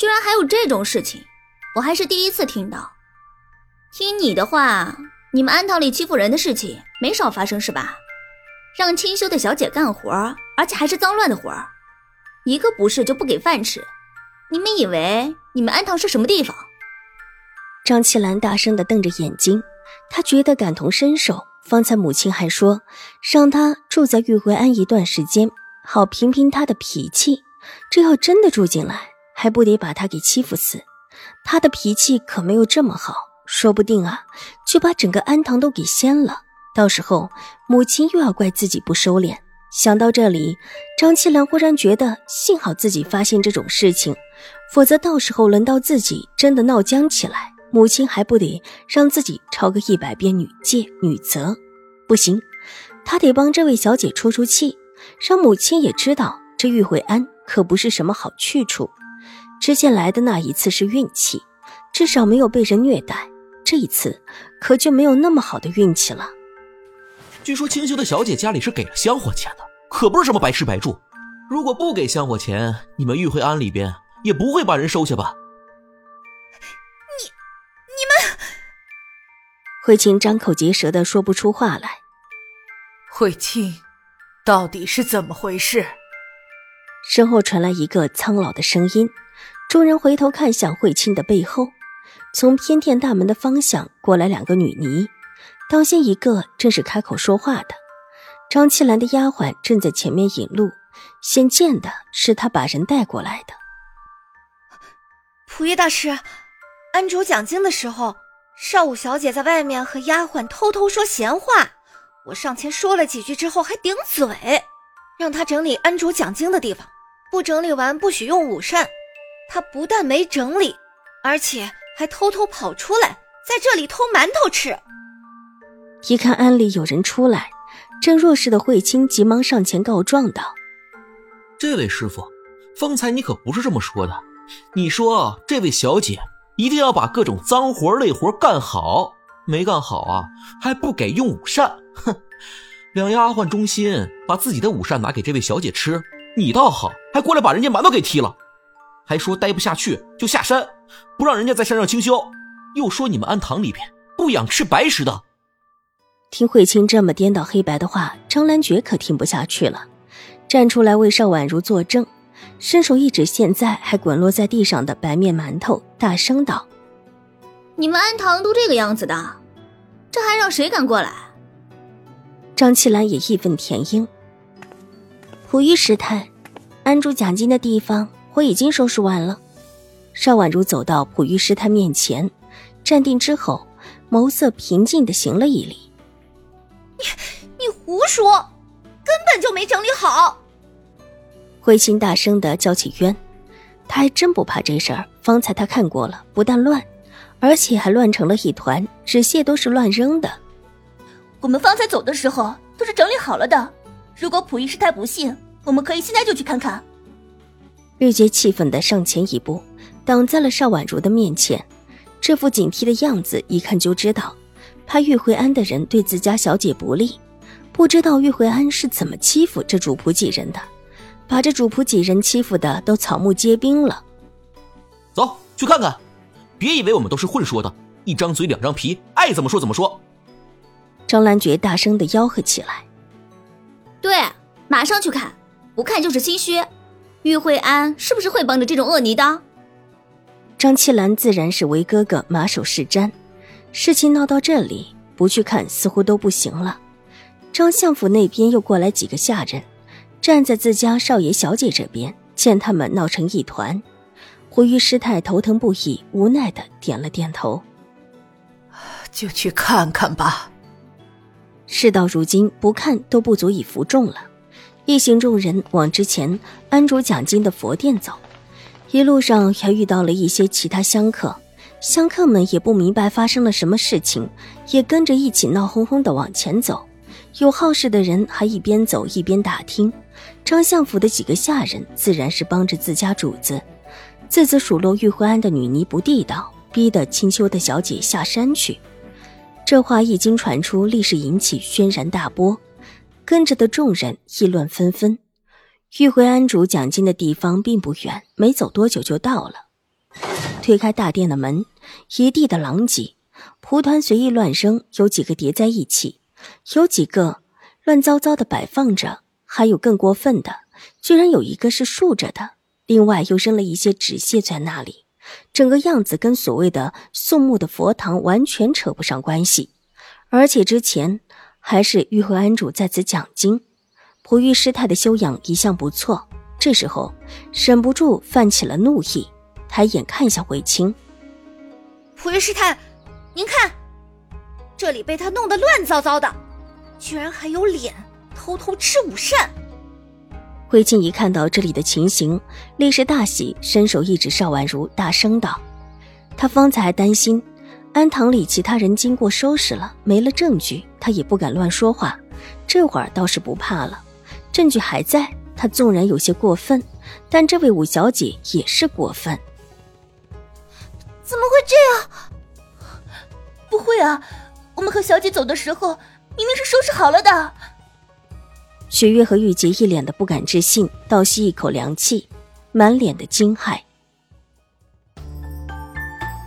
居然还有这种事情，我还是第一次听到。听你的话，你们安堂里欺负人的事情没少发生是吧？让清修的小姐干活，而且还是脏乱的活，一个不是就不给饭吃。你们以为你们安堂是什么地方？张七兰大声的瞪着眼睛，她觉得感同身受。方才母亲还说让她住在玉回安一段时间，好平平她的脾气。这要真的住进来。还不得把他给欺负死？他的脾气可没有这么好，说不定啊，就把整个安堂都给掀了。到时候母亲又要怪自己不收敛。想到这里，张七兰忽然觉得，幸好自己发现这种事情，否则到时候轮到自己真的闹僵起来，母亲还不得让自己抄个一百遍女戒女责？不行，他得帮这位小姐出出气，让母亲也知道这玉慧安可不是什么好去处。之前来的那一次是运气，至少没有被人虐待。这一次可就没有那么好的运气了。据说清修的小姐家里是给了香火钱的，可不是什么白吃白住。如果不给香火钱，你们玉慧庵里边也不会把人收下吧？你、你们……慧清张口结舌的说不出话来。慧清，到底是怎么回事？身后传来一个苍老的声音。众人回头看向慧清的背后，从偏殿大门的方向过来两个女尼，当先一个正是开口说话的。张七兰的丫鬟正在前面引路，先见的是他把人带过来的。溥仪大师，安主讲经的时候，少武小姐在外面和丫鬟偷偷说闲话，我上前说了几句之后还顶嘴，让他整理安主讲经的地方，不整理完不许用午膳。他不但没整理，而且还偷偷跑出来，在这里偷馒头吃。一看庵里有人出来，正弱势的慧清急忙上前告状道：“这位师傅，方才你可不是这么说的。你说这位小姐一定要把各种脏活累活干好，没干好啊，还不给用午膳。哼，两丫鬟忠心，把自己的午膳拿给这位小姐吃，你倒好，还过来把人家馒头给踢了。”还说待不下去就下山，不让人家在山上清修。又说你们安堂里边不养吃白食的。听慧清这么颠倒黑白的话，张兰觉可听不下去了，站出来为邵婉如作证，伸手一指现在还滚落在地上的白面馒头，大声道：“你们安堂都这个样子的，这还让谁敢过来？”张七兰也义愤填膺：“苦于师太，安住奖金的地方。”我已经收拾完了。邵婉如走到溥仪师太面前，站定之后，眸色平静的行了一礼。你你胡说，根本就没整理好。慧心大声的叫起冤，他还真不怕这事儿。方才他看过了，不但乱，而且还乱成了一团，纸屑都是乱扔的。我们方才走的时候都是整理好了的。如果溥仪师太不信，我们可以现在就去看看。玉洁气愤的上前一步，挡在了邵婉如的面前。这副警惕的样子，一看就知道，怕玉回安的人对自家小姐不利。不知道玉回安是怎么欺负这主仆几人的，把这主仆几人欺负的都草木皆兵了。走去看看，别以为我们都是混说的，一张嘴两张皮，爱怎么说怎么说。张兰觉大声的吆喝起来：“对，马上去看，不看就是心虚。”玉慧安是不是会帮着这种恶泥的？张七兰自然是为哥哥马首是瞻，事情闹到这里，不去看似乎都不行了。张相府那边又过来几个下人，站在自家少爷小姐这边，见他们闹成一团，胡玉师太头疼不已，无奈的点了点头，就去看看吧。事到如今，不看都不足以服众了。一行众人往之前安主讲经的佛殿走，一路上还遇到了一些其他香客，香客们也不明白发生了什么事情，也跟着一起闹哄哄的往前走。有好事的人还一边走一边打听。张相府的几个下人自然是帮着自家主子，自此数落玉慧安的女尼不地道，逼得清修的小姐下山去。这话一经传出，立时引起轩然大波，跟着的众人议论纷纷。玉慧安主讲经的地方并不远，没走多久就到了。推开大殿的门，一地的狼藉，蒲团随意乱扔，有几个叠在一起，有几个乱糟糟的摆放着，还有更过分的，居然有一个是竖着的。另外又扔了一些纸屑在那里。整个样子跟所谓的宋墓的佛堂完全扯不上关系，而且之前还是玉慧安主在此讲经，普玉师太的修养一向不错，这时候忍不住泛起了怒意，抬眼看向慧清，普玉师太，您看，这里被他弄得乱糟糟的，居然还有脸偷偷吃午膳。慧清一看到这里的情形，立时大喜，伸手一指邵婉如，大声道：“他方才还担心安堂里其他人经过收拾了，没了证据，他也不敢乱说话。这会儿倒是不怕了，证据还在。他纵然有些过分，但这位五小姐也是过分。怎么会这样？不会啊，我们和小姐走的时候，明明是收拾好了的。”雪月和玉洁一脸的不敢置信，倒吸一口凉气，满脸的惊骇。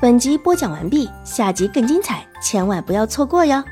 本集播讲完毕，下集更精彩，千万不要错过哟！